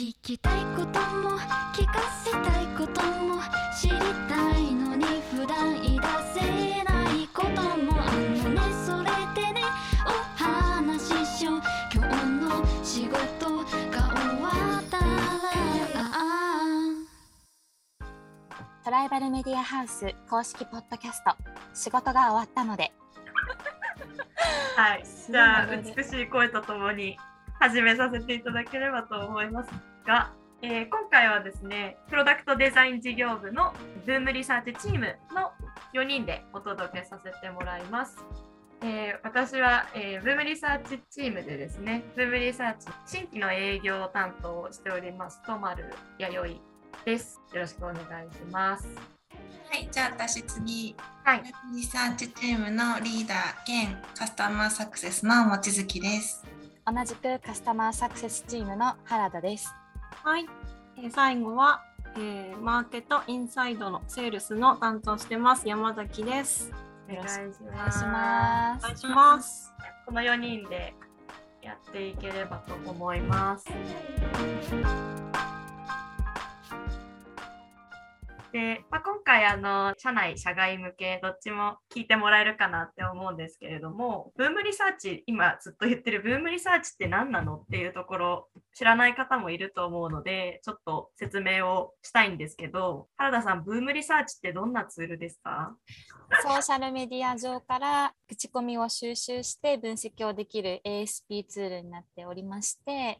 聞きたいことも聞かせたいことも知りたいのに普段言い出せないこともあのね。それでねお話ししよう。今日の仕事が終わったら。トライバルメディアハウス公式ポッドキャスト。仕事が終わったので。はい、じゃあ美しい声とともに始めさせていただければと思いますが、えー今回はですねプロダクトデザイン事業部のブームリサーチチームの4人でお届けさせてもらいます。えー私は、えーブームリサーチチームでですね、ブームリサーチ新規の営業担当をしております、とまるやよいです。よろしくお願いします。はい、じゃあ私次、はい、リサーチチームのリーダー兼カスタマーサクセスの望月です。同じくカスタマーサクセスチームの原田ですはい、えー最後は、えーマーケットインサイドのセールスの担当してます山崎です。お願いしお願いします。ますお願いします。この4人でやっていければと思います。で、まあ、今回あの社内社外向けどっちも聞いてもらえるかなって思うんですけれどもブームリサーチ今ずっと言ってるブームリサーチって何なのっていうところ知らない方もいると思うのでちょっと説明をしたいんですけど原田さんブームリサーチってどんなツールですか？ソーシャルメディア上から口コミを収集して分析をできる ASP ツールになっておりまして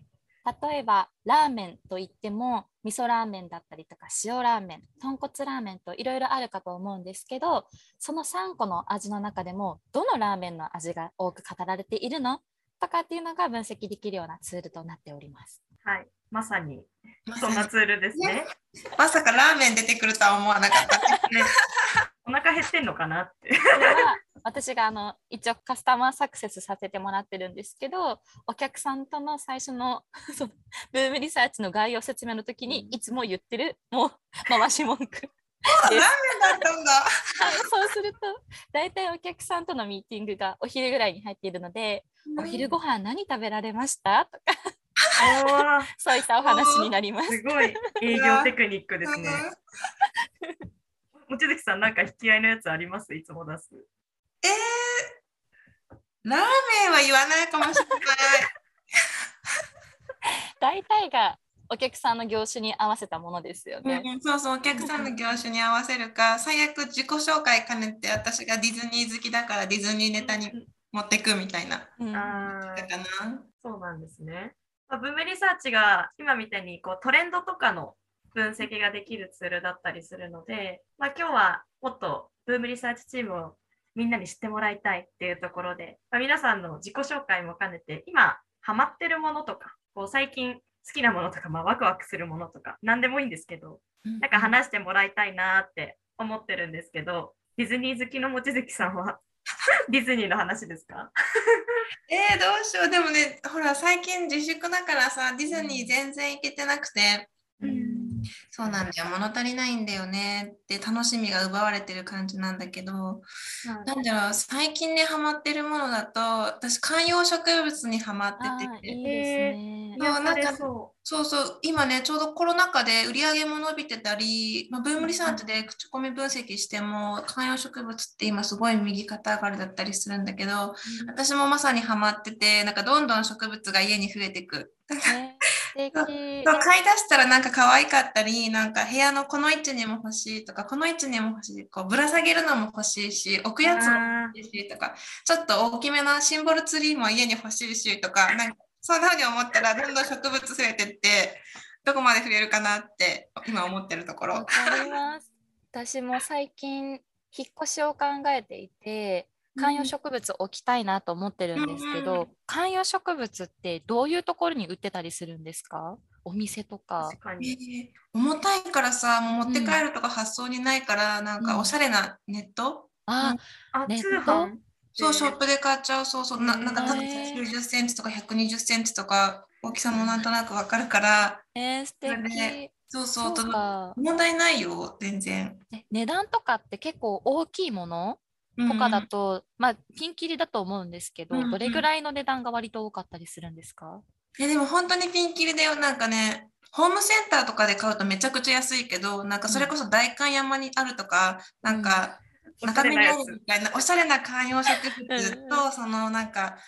例えばラーメンといっても味噌ラーメンだったりとか塩ラーメン豚骨ラーメンといろいろあるかと思うんですけどその3個の味の中でもどのラーメンの味が多く語られているの？とかっていうのが分析できるようなツールとなっております。はいまさにまそんなツールですね。まさかラーメン出てくるとは思わなかったですね。お腹減ってんのかなって。これは私があの一応カスタマーサクセスさせてもらってるんですけどお客さんとの最初の そのブームリサーチの概要説明の時にいつも言ってるもう回し文句ですラーメンだったんだ。はいそうすると大体お客さんとのミーティングがお昼ぐらいに入っているので、お昼ご飯何食べられました？とか そういったお話になります。すごい営業テクニックですね。望月さん、なんか引き合いのやつあります？いつも出す。えー、ラーメンは言わないかもしれない。大体がお客さんの業種に合わせたものですよね。うん、そうそう、お客さんの業種に合わせるか、最悪自己紹介兼ねて、私がディズニー好きだからディズニーネタに持ってくみたいな。うんかな。そうなんですね。まあブームリサーチが今みたいにこうトレンドとかの分析ができるツールだったりするので、まあ、今日はもっとブームリサーチチームをみんなに知ってもらいたいっていうところで、まあ、皆さんの自己紹介も兼ねて今ハマってるものとかこう最近好きなものとか、まあ、ワクワクするものとか何でもいいんですけどなんか話してもらいたいなって思ってるんですけどディズニー好きの望月さんは ディズニーの話ですか？えー、どうしよう。でもね、ほら、最近自粛だからさ、ディズニー全然行けてなくて、そうなんだよ、物足りないんだよね。って楽しみが奪われてる感じなんだけど、なんだろう、最近ね、ハマってるものだと、私、観葉植物にハマあってて、ーいいですね。そうなんかそそうそう、今ね、ちょうどコロナ禍で売り上げも伸びてたり、まあ、ブームリサーチで口コミ分析しても、観葉植物って今すごい右肩上がりだったりするんだけど、私もまさにハマってて、なんかどんどん植物が家に増えてく。ね素敵。そう買い出したらなんか可愛かったり、なんか部屋のこの位置にも欲しいとか、この位置にも欲しい、こうぶら下げるのも欲しいし、置くやつもあ欲しいしとか、ちょっと大きめなシンボルツリーも家に欲しいしとか、なんかそんなふうに思ったらどんどん植物増えてって、どこまで増えるかなって今思ってるところわ。かります。私も最近引っ越しを考えていて観葉植物置きたいなと思ってるんですけど、うんうん。観葉植物ってどういうところに売ってたりするんですか？お店とか。確。かえに。ー重たいからさ、もう持って帰るとか発想にないから、なんかおしゃれなネット、あ、あ、ネッ通ト？販そう、ショップで買っちゃう、そうそう、ななんか多分へー。90センチとか120センチとか、大きさもなんとなくわかるから、えー、素敵。ねそうそう、そうとか問題ないよ、全然。え値段とかって結構大きいもの？とかだと、まあピンキリだと思うんですけど、うんうんどれぐらいの値段が割と多かったりするんですか？えでも本当にピンキリだよ。なんかね、ホームセンターとかで買うとめちゃくちゃ安いけど、なんかそれこそ代官山にあるとか、なんか中身にあるみたいなおしゃれな観葉植物と、そのなんか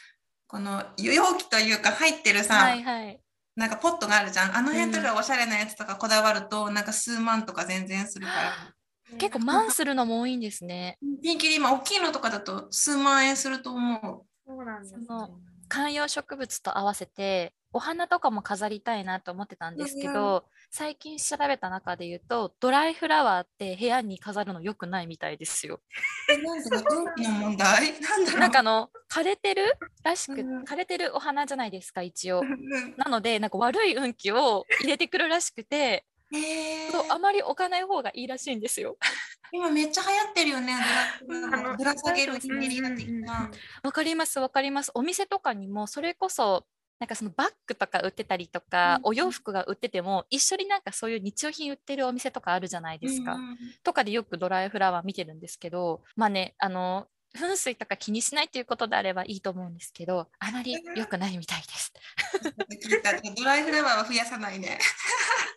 この容器というか入ってるさ、はいはい。なんかポットがあるじゃん。あの辺とうんかおしゃれなやつとかこだわると、なんか数万とか全然するから。結構マンするのも多いんですね。ピンキリ今大きいのとかだと数万円すると思そうなんですねその観葉植物と合わせてお花とかも飾りたいなと思ってたんですけど、最近調べた中で言うとドライフラワーって部屋に飾るの良くないみたいですよ。う。なんで運気の問題？なんだろう。なんかあの枯れてるらしくうん枯れてるお花じゃないですか一応。うんなのでなんか悪い運気を入れてくるらしくて、へーそうあまり置かない方がいいらしいんですよ。今めっちゃ流行ってるよね。ぶら下げるひうんねりが的な。わかりますわかります。お店とかにもそれこそなんかそのバッグとか売ってたりとか、うんお洋服が売ってても一緒になんかそういう日用品売ってるお店とかあるじゃないですか。うんうんとかでよくドライフラワー見てるんですけどまあねあの噴水とか気にしないということであればいいと思うんですけどあまり良くないみたいです。ドライフラワーは増やさないね。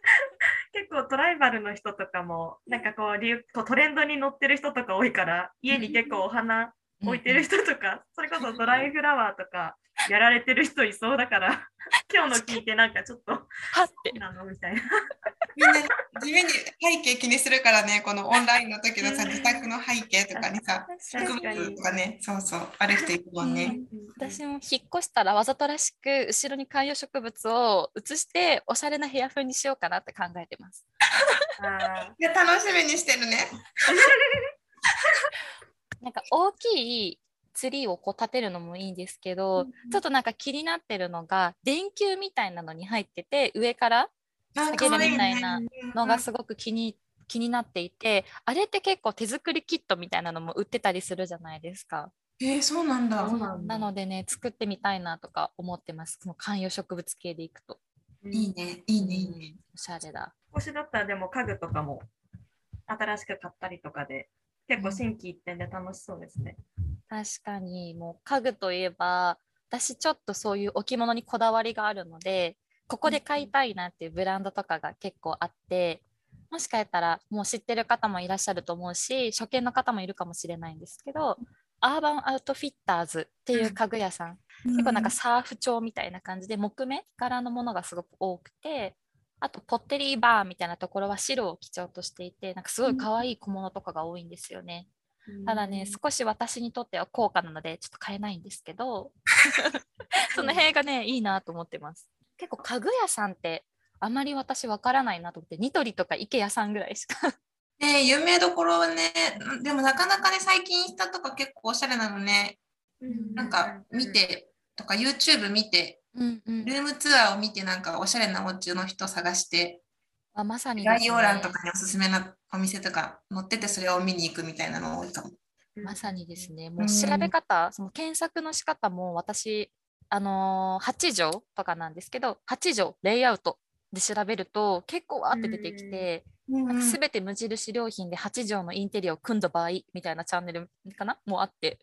結構トライバルの人とかもなんかこうトレンドに乗ってる人とか多いから家に結構お花置いてる人とか、それこそドライフラワーとかやられてる人いそうだから 今日の聞いてなんかちょっとはって。なのみたいな。みんな地味に背景気にするからね、このオンラインの時のさ、うん自宅の背景とかにさ、植物とかね、そうそう、ある人いるもんね。私も引っ越したらわざとらしく後ろに観葉植物を移しておしゃれな部屋風にしようかなって考えてます。あ いや楽しみにしてるね。なんか大きいツリーをこう立てるのもいいんですけど、ちょっとなんか気になってるのが電球みたいなのに入ってて上からあ下げるみたいなのがすすごく気に気になっていてあれって結構手作りキットみたいなのも売ってたりするじゃないですか。えー、そうなんだ。そうなんだなのでね作ってみたいなとか思ってますその観葉植物系でいくと。いいね、いいね、いいね。おしゃれだ。少しだったらでも家具とかも新しく買ったりとかで結構心機一転で楽しそうですね。確かにもう家具といえば私ちょっとそういう置物にこだわりがあるのでここで買いたいなっていうブランドとかが結構あってもしかしたらもう知ってる方もいらっしゃると思うし初見の方もいるかもしれないんですけどアーバンアウトフィッターズっていう家具屋さん結構なんかサーフ調みたいな感じで木目柄のものがすごく多くてあとポッテリーバーみたいなところは白を基調としていてなんかすごい可愛い小物とかが多いんですよね。ただね、少し私にとっては高価なので、ちょっと買えないんですけど、その辺がね、いいなと思ってます。結構家具屋さんって、あまり私わからないなと思って、ニトリとか IKEA さんぐらいしか。ね有名どころはね、でもなかなかね、最近インスタとか結構おしゃれなのね、なんか見て、とか YouTube 見て、うんうん。ルームツアーを見て、なんかおしゃれなお家の人探して、あまさにね。概要欄とかにおすすめなお店とか載ってて、それを見に行くみたいなの多いかも。まさにですね、もう調べ方、その検索の仕方も私、あのー8畳とかなんですけど、8畳レイアウトで調べると結構わーって出てきて、なんか全て無印良品で8畳のインテリアを組んだ場合みたいなチャンネルかな？もうあって、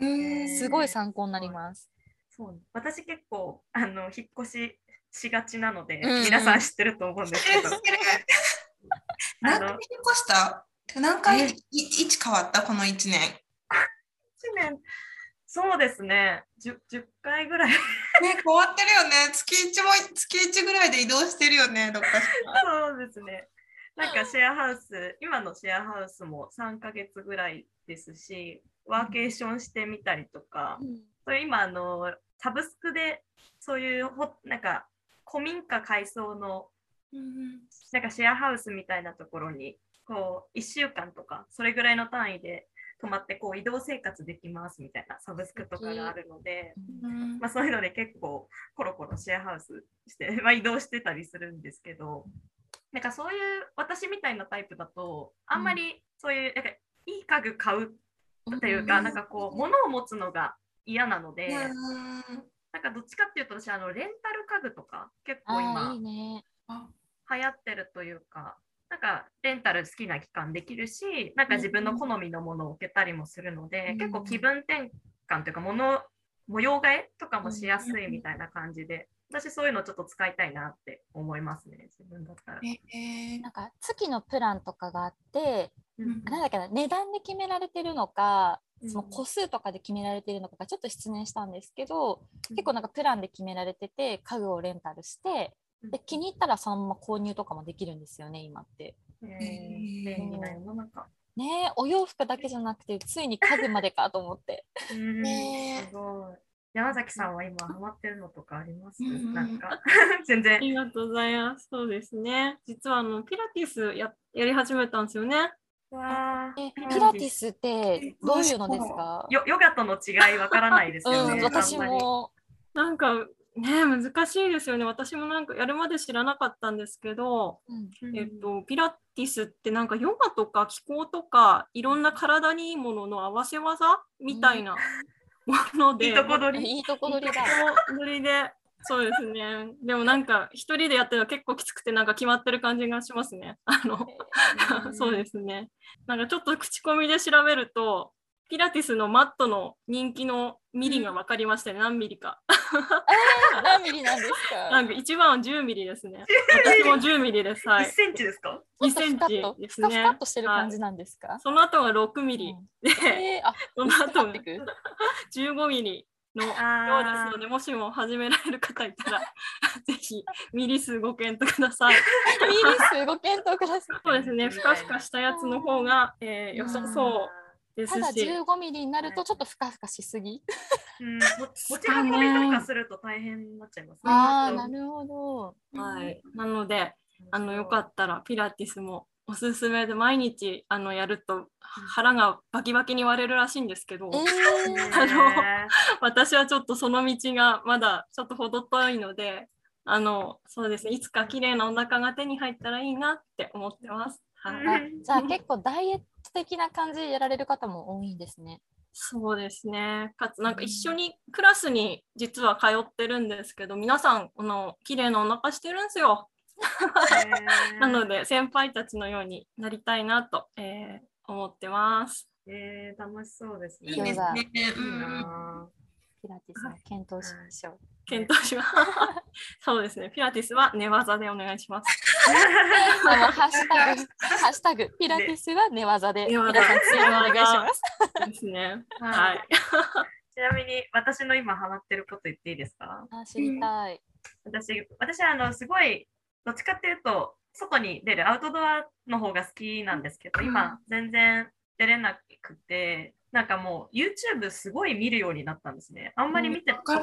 うんすごい参考になります。そう。私結構あの引っ越ししがちなので、うんうん。皆さん知ってると思うんですけど、何回引っ越した？何回？い位置変わった？この1年。1年そうですね。10, 10回ぐらい。ね、変わってるよね。月1も月1ぐらいで移動してるよね、どっかしら。そうですね。なんかシェアハウス今のシェアハウスも3ヶ月ぐらいですしワーケーションしてみたりとか、それ今あのサブスクでそういうほなんか古民家改装のなんかシェアハウスみたいなところにこう1週間とかそれぐらいの単位で泊まってこう移動生活できますみたいなサブスクとかがあるので、まあ、そういうので結構コロコロシェアハウスして、まあ、移動してたりするんですけどなんかそういう私みたいなタイプだとあんまりそういうなんかいい家具買うっていうか、なんかこう物を持つのが嫌なので、なんかどっちかっていうと私あのレンタル家具とか結構あ今。流行ってるというか、なんかレンタル好きな期間できるし、なんか自分の好みのものを置けたりもするので、うん結構気分転換というか、もの模様替えとかもしやすいみたいな感じで、私そういうのちょっと使いたいなって思いますね、自分だったら。えーなんか月のプランとかがあって、うんなんだっけな値段で決められてるのか、うんその個数とかで決められてるのかがちょっと失念したんですけど、結構なんかプランで決められてて家具をレンタルしてで気に入ったらそのまま購入とかもできるんですよね今って。えー便利な世の中。ねえお洋服だけじゃなくてついに家具までかと思って。うんねすごい。山崎さんは今ハマってるのとかあります、なんか 全然あ。りがとうございます。そうですね。実はあのピラティスややり始めたんですよね。えピラティスってどういうのですか？ヨヨガとの違いわからないですよね。うん、私も。なんかね難しいですよね。私もなんかやるまで知らなかったんですけど、うんえっとピラティスってなんかヨガとか気候とかいろんな体にいいものの合わせ技みたいなもので、いいとこ取り。いいとこ取りだ。ノリで、そうですね。でもなんか一人でやってるの結構きつくてなんか決まってる感じがしますね。あの、そうですね。なんかちょっと口コミで調べると、ピラティスのマットの人気のミリが分かりましたね。何ミリか。えー何ミリなんですか？なんか一番は10ミリですね。私も10ミリです。は1い。センチですか？2センチですふかふかっね。としてる感じなんですか、その後が6ミリうんで、えー、あ、その後がなってく15ミリのようですので、もしも始められる方いたら、ぜひミリ数ご検討ください。ミリ数ご検討ください。そうですね、ふかふかしたやつの方が、えー良さそうですただし、15ミリになるとちょっとふかふかしすぎ。うん。も持ち運びとかすると大変になっちゃいますね。ああ、なるほど。はい、なので、あのよかったらピラティスもおすすめで毎日あのやると腹がバキバキに割れるらしいんですけど、えねー、あの私はちょっとその道がまだちょっと程遠いので、あのそうですね、いつか綺麗なお腹が手に入ったらいいなって思ってます。はい、じゃあ結構ダイエット的な感じでやられる方も多いんですね。そうですね。かつなんか一緒にクラスに実は通ってるんですけど、皆さんこの綺麗なお腹してるんですよ。なので先輩たちのようになりたいなと、えー思ってます。えー、楽しそうですね。いいですね。ピラティスも検討しましょう。検討します。そうですね。ピラティスは寝技でお願いします。あのハッシュタグ、ハッシュタグ、ピラティスは寝技で、寝技皆さんツイートお願いします。ですね。ははいい。ちなみに私の今ハマってること言っていいですか？あ知りたい。私、私はあのすごい、どっちかっていうと、外に出るアウトドアの方が好きなんですけど、今、全然出れなくて、なんかもう YouTube すごい見るようになったんですね。あんまり見てわかる。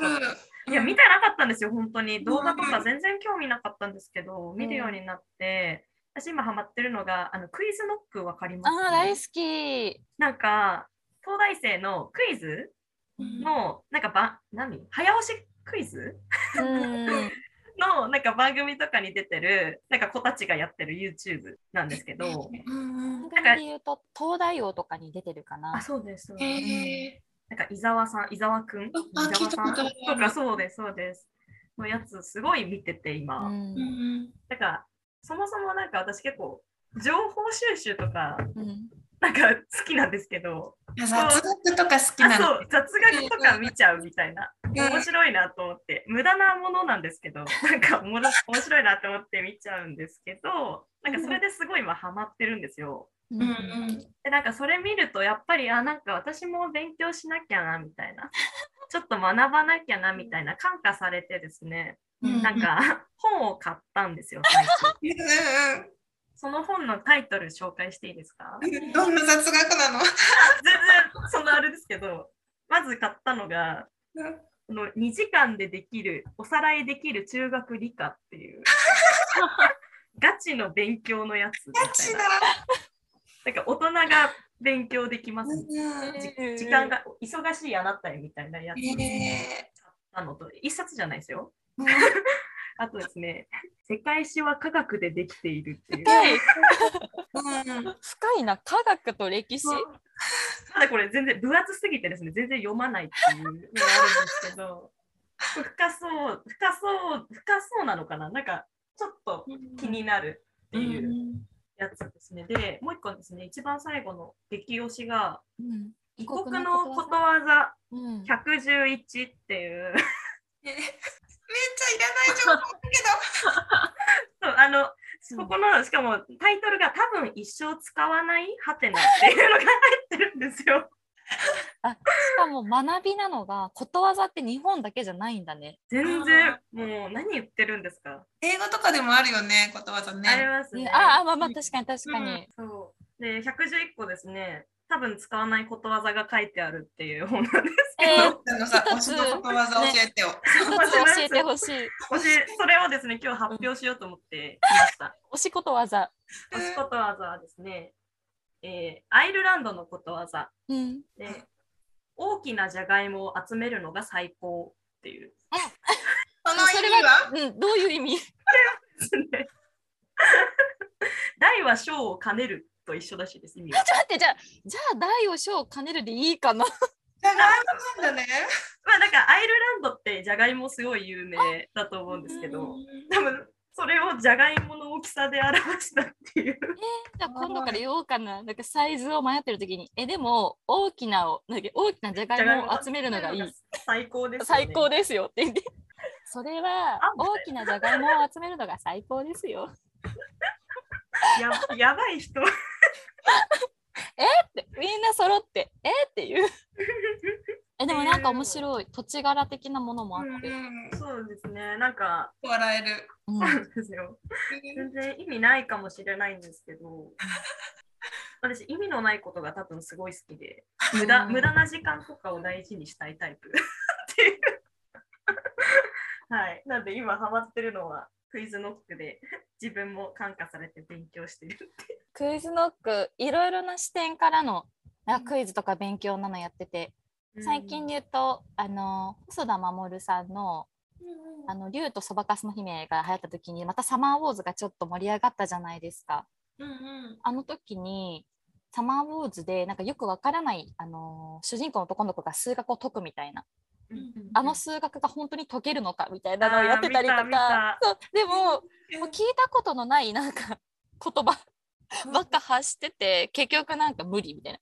いや、見てなかったんですよ、本当に。動画とか全然興味なかったんですけど、見るようになって、私今ハマってるのが、あのクイズノックわかります？あー大好き。なんか、東大生のクイズの、なんかば、何？早押しクイズ？うん。のなんか番組とかに出てるなんか子たちがやってる YouTube なんですけど、うんうん番組で言うと、東大王とかに出てるかな。あ、そうです。そうですへなんか伊沢さん、伊沢くん？あ伊沢さん？とかそうです、そうです。のやつすごい見てて今。うんだからそもそもなんか私結構情報収集とかうんなんか好きなんですけど、うん、雑学とか好きなの。あそう雑学とか見ちゃうみたいな。うん面白いなと思って、無駄なものなんですけど、なんか面白いなと思って見ちゃうんですけど、なんかそれですごい今ハマってるんですよ。うんうん。うんでなんかそれ見るとやっぱりあなんか私も勉強しなきゃなみたいな。ちょっと学ばなきゃなみたいな感化されてですね。うんなんか本を買ったんですよ最近。うんその本のタイトル紹介していいですか？どんな雑学なの？全然そのあれですけどまず買ったのがの2時間でできるおさらいできる中学理科っていうガチの勉強のやつみたいガチだな。なんか大人が勉強できます。時間が忙しいあなたへみたいなやつへなのと、一冊じゃないですよ。ーあとですね、世界史は科学でできているっていう。深い。うん。深いな、科学と歴史。ただこれ全然分厚すぎてですね、全然読まないっていうのがあるんですけど、深そう、深そう、深そうなのかな？なんかちょっと気になるっていうやつですね。で、もう一個ですね、一番最後の激推しが、うん。異国のことわざ。うん。111っていうちゃいらない情報だけそう あの、うんここの、しかもタイトルが多分一生使わないハテナっていうのが入ってるんですよ。あしかも学びなのがことわざって日本だけじゃないんだね。全然、もう何言ってるんですか。ど。英語とかでもあるよね、ことわざありね。ますね。ああまあまあ確かに確かに。そう。で、111個ですね、多分使わないことわざが書いてあるっていう本なんですけえど、ーあの推 しのことわざ教えてよ。一つ教えてほしい。もしそれをですね、今日発表しようと思ってきました。推しことわざ。推しことわざはですね、えーアイルランドのことわざうん。で、大きなじゃがいもを集めるのが最高っていう。その意味はうん、どういう意味？ですね大は小を兼ねると一緒らしいです、意味は。ちょっと待って、じゃあ、じゃあ大を小を兼ねるでいいかな。じゃがいもなんだね。まあだからアイルランドってじゃがいもすごい有名だと思うんですけど、多分それをじゃがいもの大きさで表したっていう。じゃあ今度から言おうかな。なんかサイズを迷ってる時に、え、でも大きなを、なんか大きなじゃがいもを集めるのがいい。最高です、ね。最高ですよって言って。それはあ大きなじゃがいもを集めるのが最高ですよ。ややばい人。ってみんな揃って、えっていう。え、でもなんか面白い。土地柄的なものもあって。うんそうですね。なんか、笑える。うんそうなんですよ。全然意味ないかもしれないんですけど、私、意味のないことが多分すごい好きで、無駄うん無駄な時間とかを大事にしたいタイプっていう。はい。なんで今ハマってるのはクイズノックで 自分も感化されて勉強してるって。クイズノック、いろいろな視点からのクイズとか勉強なのやってて、最近で言うと、あの、細田守さんの、あの、竜とそばかすの姫が流行った時に、またサマーウォーズがちょっと盛り上がったじゃないですか。うんうん。あの時に、サマーウォーズでなんかよくわからない、あの主人公の男の子が数学を解くみたいな、あの数学が本当に解けるのかみたいなのをやってたりと。か。そう。でも、もう聞いたことのないなんか言葉。ばっか発してて、結局なんか無理みたいな。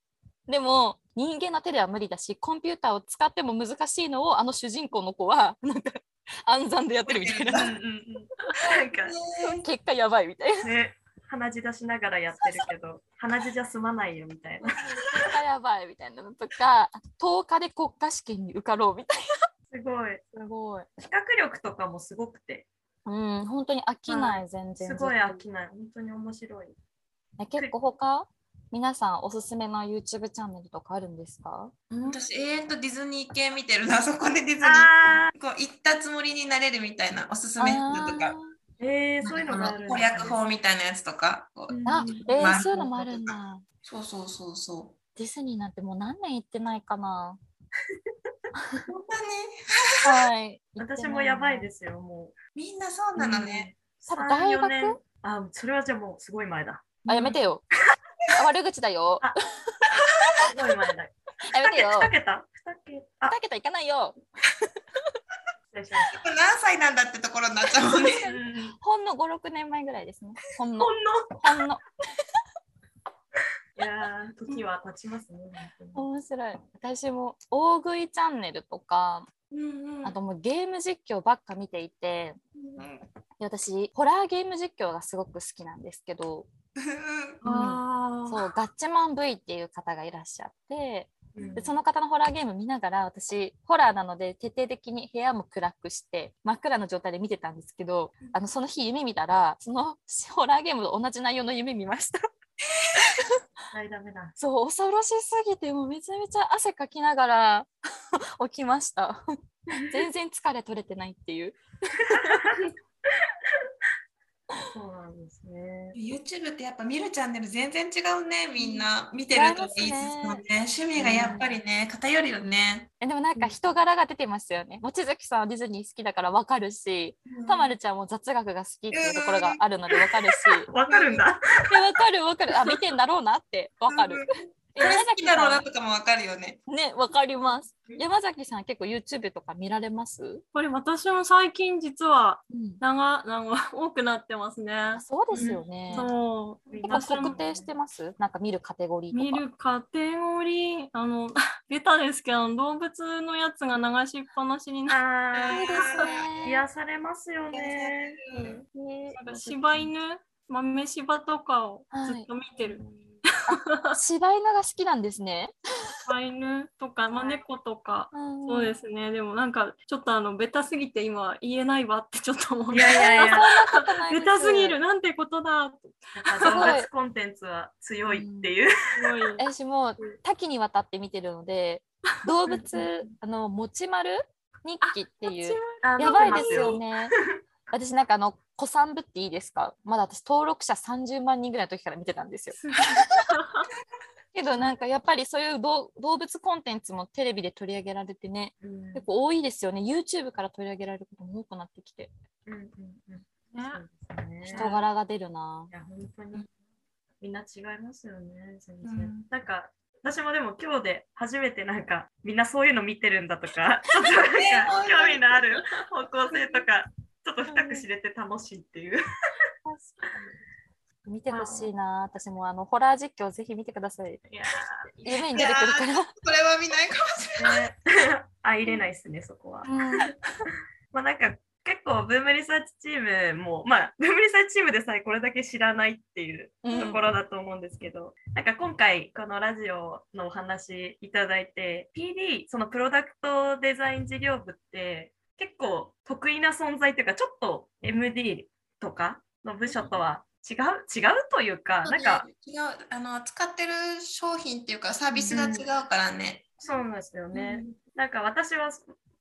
でも人間の手では無理だし、コンピューターを使っても難しいのをあの主人公の子はなんか暗算でやってるみたいな。結果やばいみたいな。ね、鼻血出しながらやってるけど、鼻血じゃ済まないよみたいな。やばいみたいなのとか、10日で国家試験に受かろうみたいすごい。な。すごい。比較力とかもすごくて、うん、本当に飽きない、全然。すごい飽きない。本当に面白い。え結構他皆さんおすすめの YouTube チャンネルとかあるんですか、私、永遠とディズニー系見てるな、そこでディズニー。あこう行ったつもりになれるみたいなおすすめ服とか、ー、えー、そういうのがあるん攻略法みたいなやつとか。あえーまあそういうのもあるんだ。そうそうそうそディズニーなんてもう何年行ってないかな。う。そんなね。はい。私もやばいですすよ、もみんなそうなのね。多分3大学？4年あ、それはじゃあもうすごい前だ。あ、やめてよ。あ悪口だよ。すごい前だ。やめてよ。2桁 ?2 桁あ、2桁いかないよ。失礼しました。何歳なんだってところになっちゃうもんね。うんほんの5、6年前ぐらいですね。ほんのほ。んの？ほんの。いやー、時は経ちますね。面白い。私も大食いチャンネルとか、うんうんあともうゲーム実況ばっか見ていて、で私、ホラーゲーム実況がすごく好きなんですけど、あーそう、ガッチャマン V っていう方がいらっしゃって、うんでその方のホラーゲーム見ながら私ホラーなので徹底的に部屋も暗くして真っ暗な状態で見てたんですけどあのその日夢見たらそのホラーゲームと同じ内容の夢見ました。はい、ダメだ。そう恐ろしすぎてもうめちゃめちゃ汗かきながら 起きました。全然疲れ取れてないっていう そうなんですね。YouTube ってやっぱ見るチャンネル全然違うねみんな。見てると言いつつもね。趣味がやっぱりね偏るよね。えでもなん。か人柄が出てますよね。望月さんはディズニー好きだからわかるしたまるちゃんも雑学が好きっていうところがあるのでわかるし。わかるんだ。でわかるわかる。あ見てんだろうなってわかる。これ好きだろうなとかもわかるよね。ね、わかります。山崎さん結構 YouTube とか見られます？これ私も最近実はうん。長長多くなってますねあ。そうですよね。そう。結構特定してます？なんか見るカテゴリーとか。見るカテゴリー、あの、ベタですけど、動物のやつが流しっぱなしになっあいいですね癒されますよね。ねて、柴犬、豆柴とかをずっと見てる。柴犬が好きなんですね。柴犬とか、まあ、猫とか、うんそうですね。でもなんか、ちょっとあの、ベタすぎて今言えないわってちょっと思う。いやいやいや、ベタすぎる、なんてことだ。動物コンテンツは強いっていう。すごい。私も多岐にわたって見てるので、動物、あの、もちまる日記っていう、あやばいですよ。ね。私なんかあの、子さんぶっていいですか？まだ私登録者30万人ぐらいの時から見てたんですよ。けどなんかやっぱりそういう動動物コンテンツもテレビで取り上げられてね、うん結構多いですよね。YouTube から取り上げられることも多くなってきて、うんうんうんねそうですね人柄が出るな。いや、本当に。みんな違いますよね、全然。うんなんか、私もでも今日で初めてなんか、みんなそういうの見てるんだとか、ちょっとなんか興味のある方向性とか、ちょっと深く知れて楽しいっていう。見てほしいな。私もあのホラー実況ぜひ見てください。いや夢に出てくるから。これは見ないかもしれない。ー、ね、あ、入れないですね、そこは。うん まあなんか、結構、ブームリサーチチームも、まあ、ブームリサーチチームでさえこれだけ知らないっていううんところだと思うんですけど、なんか今回このラジオのお話いただいて PD そのプロダクトデザイン事業部って結構得意な存在というかちょっと MD とかの部署とは違う違うというかなんか違うあの使ってる商品っていうかサービスが違うからね。そうなんですよね。なんか私は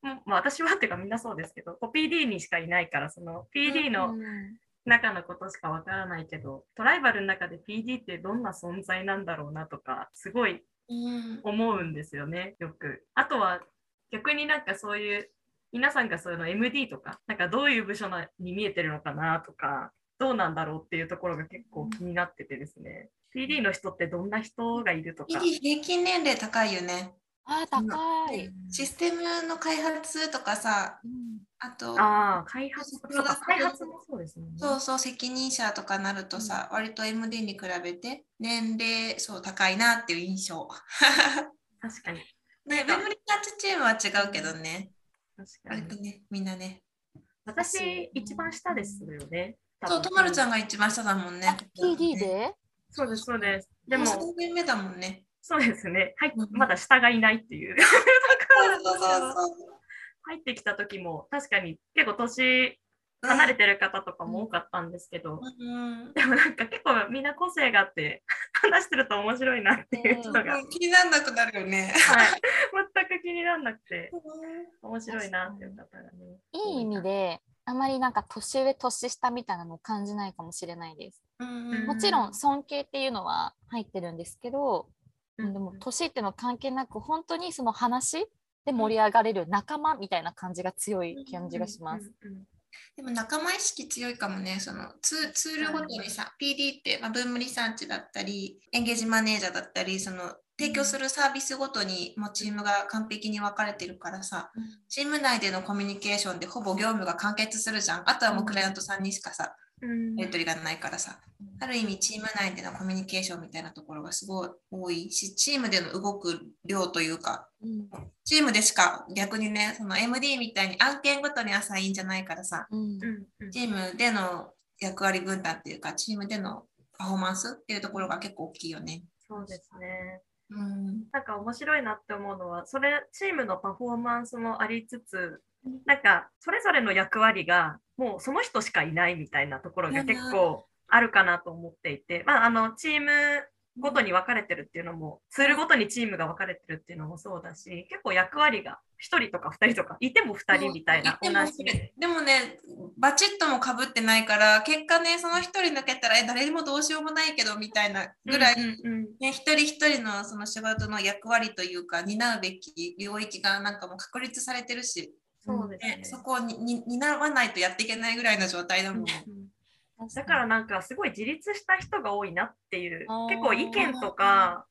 もまあ、私はっていうかみんなそうですけど、PD にしかいないから、その PD の中のことしかわからないけど、トライバルの中で PD ってどんな存在なんだろうなとか、すごいうん思うんですよね、よく。あとは逆になんかそういう、皆さんがそういうの MD とか、なんかどういう部署なに見えてるのかなとか、どうなんだろうっていうところが結構気になっててですね。PD の人ってどんな人がいるとか。PD 平均年齢高いよね。あー高い。システムの開発とかさ、うんあと、ああ、開発そうそうか開発もそうですね。そうそう、責任者とかなるとさ、割と MD に比べて年齢、そう、高いなっていう印象。確かに。ね、メモリタッチチームは違うけどね、割とね、みんなね。私、一番下ですよね。そう、とまるちゃんが。が一番下だもんねあ。PD で？そうです、そうです。でも、3年目だもんね。そうですね。はいうん、まだ下がいないっていう。入ってきた時も、確かに結構年離れてる方とかも多かったんですけど、うんでもなんか結構みんな個性があって、話してると面白いなっていう人が、はい、うん気にならなくなるよね。全く気にならなくて、面白いなっていう方がね。いい意味であまりなんか年上年下みたいなのを感じないかもしれないです。うんもちろん尊敬っていうのは入ってるんですけど、うんでも年っていうの関係なく本当にその話で盛り上がれる仲間みたいな感じが強い感じがします。うんうんでも仲間意識強いかもね、そのツツールごとにさ、PD って、まあ、ブームリサーチだったり、エンゲージマネージャーだったり、その提供するサービスごとにもうチームが完璧に分かれてるからさ、チーム内でのコミュニケーションでほぼ業務が完結するじゃん。あとはもうクライアントさんにしかさ、うんやり取りがないからさ、ある意味チーム内でのコミュニケーションみたいなところがすごい多いし、チームでの動く量というか、うんチームでしか逆にね、その MD みたいに案件ごとにアサインじゃないからさ、うんチームでの役割分担っていうか、チームでのパフォーマンスっていうところが結構大きいよね。そうですね。うん。なんか面白いなって思うのは、それ、チームのパフォーマンスもありつつ、なんか、それぞれの役割が、もうその人しかいないみたいなところが結構あるかなと思っていて、まあ、あの、チームごとに分かれてるっていうのも、ツールごとにチームが分かれてるっていうのもそうだし、結構役割が1人とか2人とか、いても2人みたいな、同じ。でもね、バチッともかぶってないから、結果ね、その一人抜けたら、え、誰もどうしようもないけどみたいなぐらい、うんうんうんね、一人一人のその仕事の役割というか、担うべき領域がなんかもう確立されてるし、そうですね。ね。そこをにに担わないとやっていけないぐらいの状態だもん。うんだからなんかすごい自立した人が多いなっていう結構意見とか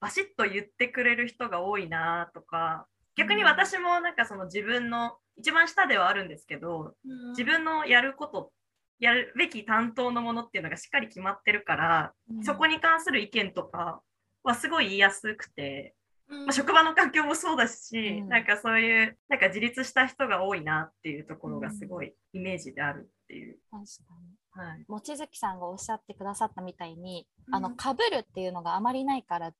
バシッと言ってくれる人が多いなとか逆に私もなんかその自分の一番下ではあるんですけど自分のやることやるべき担当のものっていうのがしっかり決まってるから、そこに関する意見とかはすごい言いやすくて、うんまあ、職場の環境もそうだし、うん。なんかそういうなんか自立した人が多いなっていうところがすごいイメージであるっていう。確かに。はい、望月さんがおっしゃってくださったみたいに、うん。あの被るっていうのがあまりないから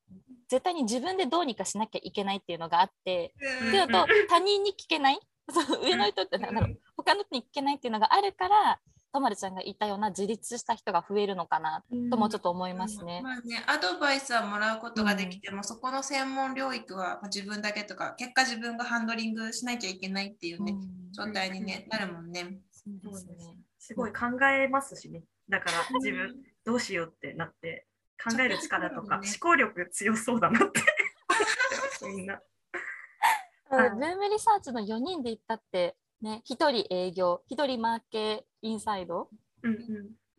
絶対に自分でどうにかしなきゃいけないっていうのがあって、うん。っていうのと他人に聞けない？そう上の人ってなんだろう他の人に聞けないっていうのがあるからとまるちゃんが言ったような自立した人が増えるのかなともちょっと思いますね。まあね、アドバイスはもらうことができても、そこの専門領域はまあ自分だけとか、結果自分がハンドリングしなきゃいけないっていうね、うん状態に、ねなるもんね。そうですね。すごい考えますしね。だから自分どうしようってなって考える力とか思考力強そうだなって。みんな。はいうんブームリサーチの4人で行ったって、ね、1人営業、1人マーケインサイド、うんうん、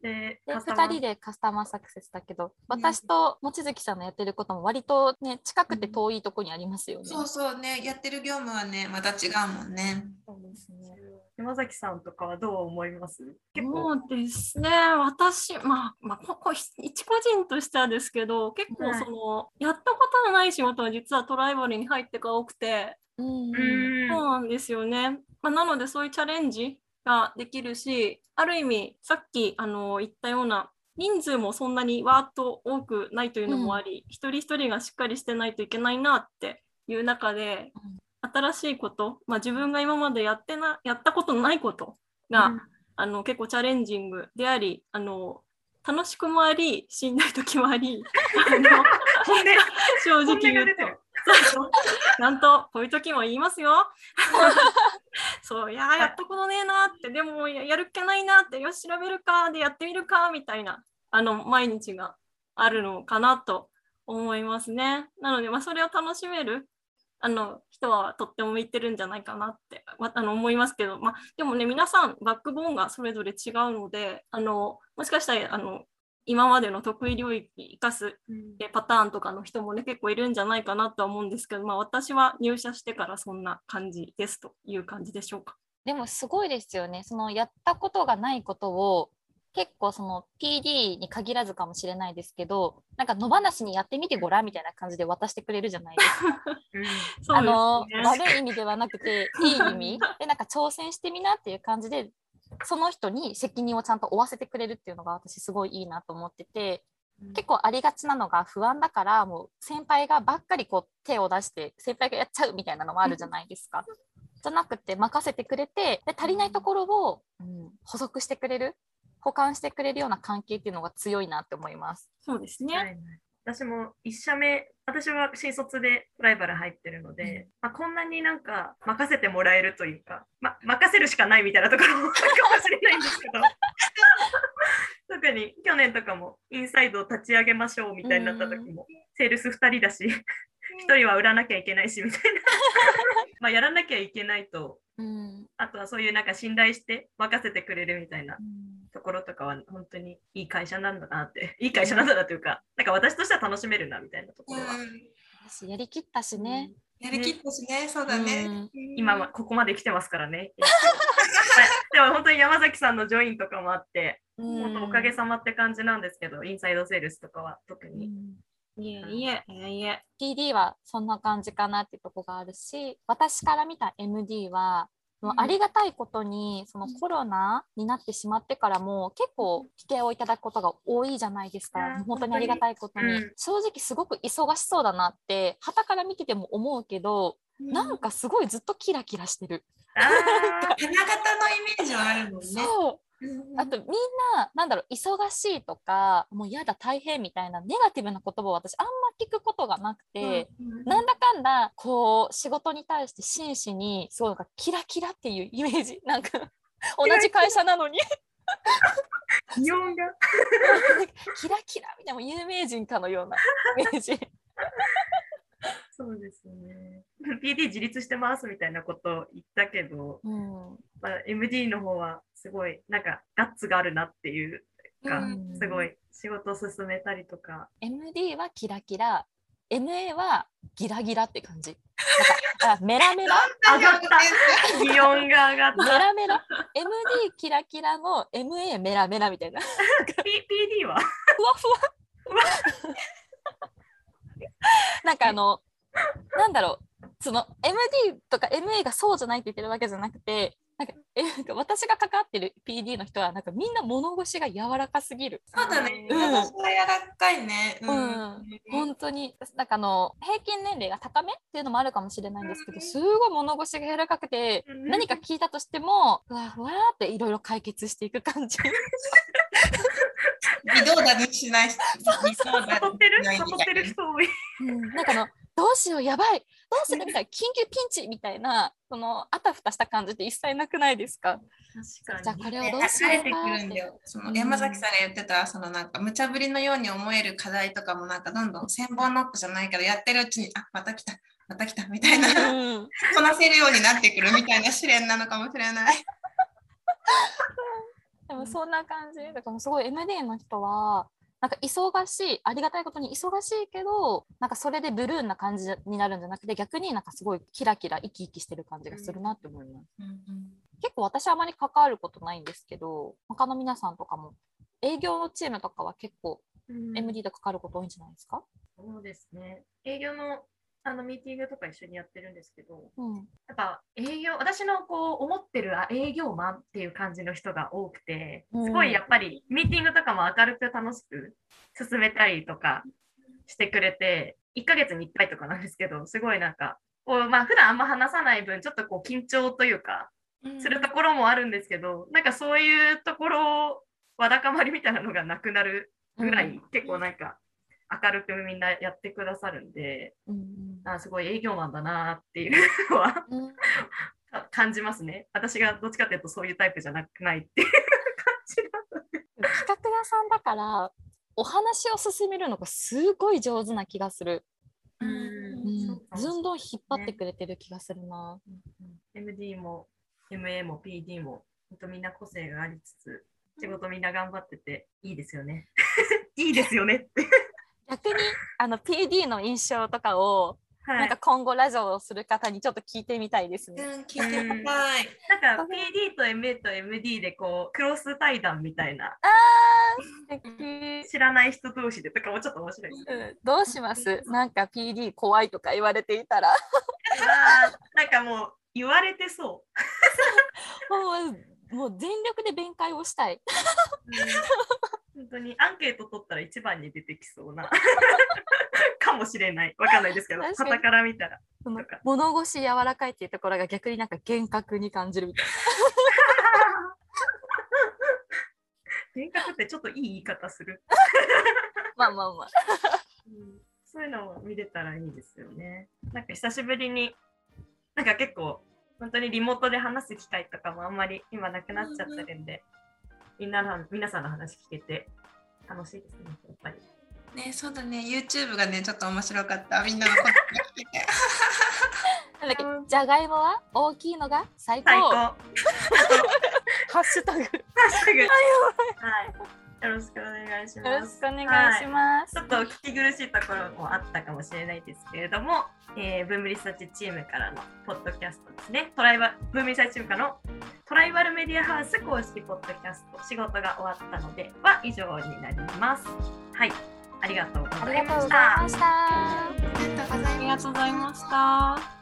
で、でカスタマー2人でカスタマーサクセスだけど、私と望月さんのやってることも割とね、近くて遠いとこにありますよね。そうそうね、やってる業務はね、また違うもんね。そうですね。山崎さんとかはどう思います？結構。そうですね、私、まあ、まあ、ここ、一個人としてはですけど、結構その、やったことのない仕事は実はトライバルに入ってが多くて、うんうんそうなんですよね。まあ、なので、そういうチャレンジができるし、ある意味、さっきあの言ったような、人数もそんなにわーっと多くないというのもあり、一人一人がしっかりしてないといけないなっていう中で、新しいこと、まあ、自分が今までやってなやったことのないことが、うん。あの結構チャレンジングでありあの楽しくもありしんどい時もあり 正直言うと。なんとこういう時も言いますよ。そういやーやったことねえなってでもややるっけないなってよし調べるかでやってみるかみたいなあの毎日があるのかなと思いますね。なので、まあ、それを楽しめるあの人はとっても向いてるんじゃないかなってわあの思いますけど、まあ、でもね皆さんバックボーンがそれぞれ違うのであのもしかしたらあの今までの得意領域生かすえパターンとかの人もね結構いるんじゃないかなとは思うんですけど、まあ、私は入社してからそんな感じですという感じでしょうか？でもすごいですよね。そのやったことがないことを結構その PD に限らずかもしれないですけど、なんか野放しにやってみてごらんみたいな感じで渡してくれるじゃないですか。あの悪い意味ではなくていい意味？でなんか挑戦してみなっていう感じでその人に責任をちゃんと負わせてくれるっていうのが私すごいいいなと思ってて結構ありがちなのが不安だからもう先輩がばっかりこう手を出して先輩がやっちゃうみたいなのもあるじゃないですか。じゃなくて任せてくれてで足りないところを、うん補足してくれる補完してくれるような関係っていうのが強いなって思います。そうですね。私も1社目、私は新卒でライバル入ってるので、まあ、こんなになんか任せてもらえるというか、ま、任せるしかないみたいなところもあるかもしれないんですけど、特に去年とかもインサイドを立ち上げましょうみたいになった時も、セールス2人だし、1人は売らなきゃいけないしみたいな、まあやらなきゃいけないと、うん。あとはそういうなんか信頼して任せてくれるみたいな。うんところとかは本当にいい会社なんだなって、いい会社なんだなというか、なんか私としては楽しめるなみたいなところは、私やりきったしね。やりきったしね、そうだね。うん今はここまで来てますからね。はいでも本当に山崎さんのジョインとかもあって、本当おかげさまって感じなんですけど、インサイドセールスとかは特に。いえいえ、いえいえ。PD はそんな感じかなっていうとこがあるし私から見た MD はありがたいことにそのコロナになってしまってからも結構引き合いをいただくことが多いじゃないですか。本当にありがたいことに、うん。正直すごく忙しそうだなって旗から見てても思うけど、なんかすごいずっとキラキラしてる、あ 花形のイメージはあるもんね。そう。うんあとみんななんだろう忙しいとかもうやだ大変みたいなネガティブな言葉を私あんま聞くことがなくて、なんだかんだこう仕事に対して真摯にすごいなんかキラキラっていうイメージ なんか同じ会社なのにー気温が。キラキラみたいな有名人かのようなイメージ。そうですね。PD 自立してますみたいなことを言ったけど、うんまあ、MD の方はすごいなんかガッツがあるなっていうか、うんすごい仕事を進めたりとか。MD はキラキラ MA はギラギラって感じ。なんかあメラメラ？上がった 気温が上がっメた。ラメラ MD キラキラの MA メラメラみたいな。ふ P、PD は？わふわ。なんかあの、なんだろう、その MD とか MA がそうじゃないって言ってるわけじゃなくて、なんかえなんか私が関わってる PD の人はなんかみんな物腰が柔らかすぎる。そうだね。うん私は柔らかいね。うん本当になんかあの平均年齢が高めっていうのもあるかもしれないんですけどすごい物腰が柔らかくてうん何か聞いたとしてもふわふわーっていろいろ解決していく感じ。微動だにしない。人多い。うんなんかあのどうしようやばい。どうするみたいな緊急ピンチみたいなそのあたふたした感じって一切なくないですか？確じゃあこれをねどうしようか。その山崎さんが言ってた、そのなんか無茶ぶりのように思える課題とかもなんかどんどん千本ノックじゃないけどやってるうちにあまた来た また来たみたいな。うんこなせるようになってくるみたいな試練なのかもしれない。でもそんな感じ。だからすごい MD の人はなんか忙しいありがたいことに忙しいけどなんかそれでブルーな感じになるんじゃなくて逆になんかすごいキラキラ生き生きしてる感じがするなって思います。結構私はあまり関わることないんですけど他の皆さんとかも営業のチームとかは結構うん MD と関わること多いんじゃないですか、そうですね。営業のあのミーティングとか一緒にやってるんですけど、うん、やっぱ営業、私のこう思ってるあ営業マンっていう感じの人が多くて、うん。すごいやっぱりミーティングとかも明るく楽しく進めたりとかしてくれて、1ヶ月に1回とかなんですけど、すごいなんか、こうまあ普段あんま話さない分、ちょっとこう緊張というか、するところもあるんですけど、なんかそういうところ、わだかまりみたいなのがなくなるぐらい、結構なんか明るくみんなやってくださるんで、うんあすごい営業マンだなっていうのは 感じますね。私がどっちかというとそういうタイプじゃなくないっていう 感じなので。企画屋さんだからお話を進めるのがすごい上手な気がする。ううんずんどん引っ張ってくれてる気がするな。MD も MA も PD も本当みんな個性がありつつ仕事みんな頑張ってていいですよね。いいですよねって。逆にあの PD の印象とかを、はいなんか。今後ラジオをする方にちょっと聞いてみたいですうね。ん、聞いてみたい。なんか PD と MA と MD でこうクロス対談みたいなあー素敵知らない人同士でとかもちょっと面白いですね。うんどうします？なんか PD 怖いとか言われていたらうわーなんかもう言われてそ もうもう全力で弁解をしたい。う。本当にアンケート取ったら一番に出てきそうな かもしれない。わかんないですけど、傍から見たら。物腰柔らかいっていうところが逆になんか厳格に感じるみたい 幻覚ってちょっといい言い方する。な。まあまあまあ。うんそういうのも見れたらいいですよね。なんか久しぶりに、なんか結構、本当にリモートで話す機会とかもあんまり今なくなっちゃってるんで、みんなの皆さんの話聞けて楽しいですね、やっぱり。ね、そうだね。YouTube がね、ちょっと面白かった。みんなの声が聞けて。なんだっけ、じゃがいもは？大きいのが？最高。最高。ハッシュタグ。よハッシュタグ。はい。よろしくお願いします。ろしくお願いします。ちょっとお聞き苦しいところもあったかもしれないですけれども、えー、ブームリサーチチームからのポッドキャストですね。トライバブームリサーチチームからのトライバルメディアハウス公式ポッドキャスト、仕事が終わったのでは以上になります。はい。ありがとうごあざいました。ありがとうございますありがとうございました。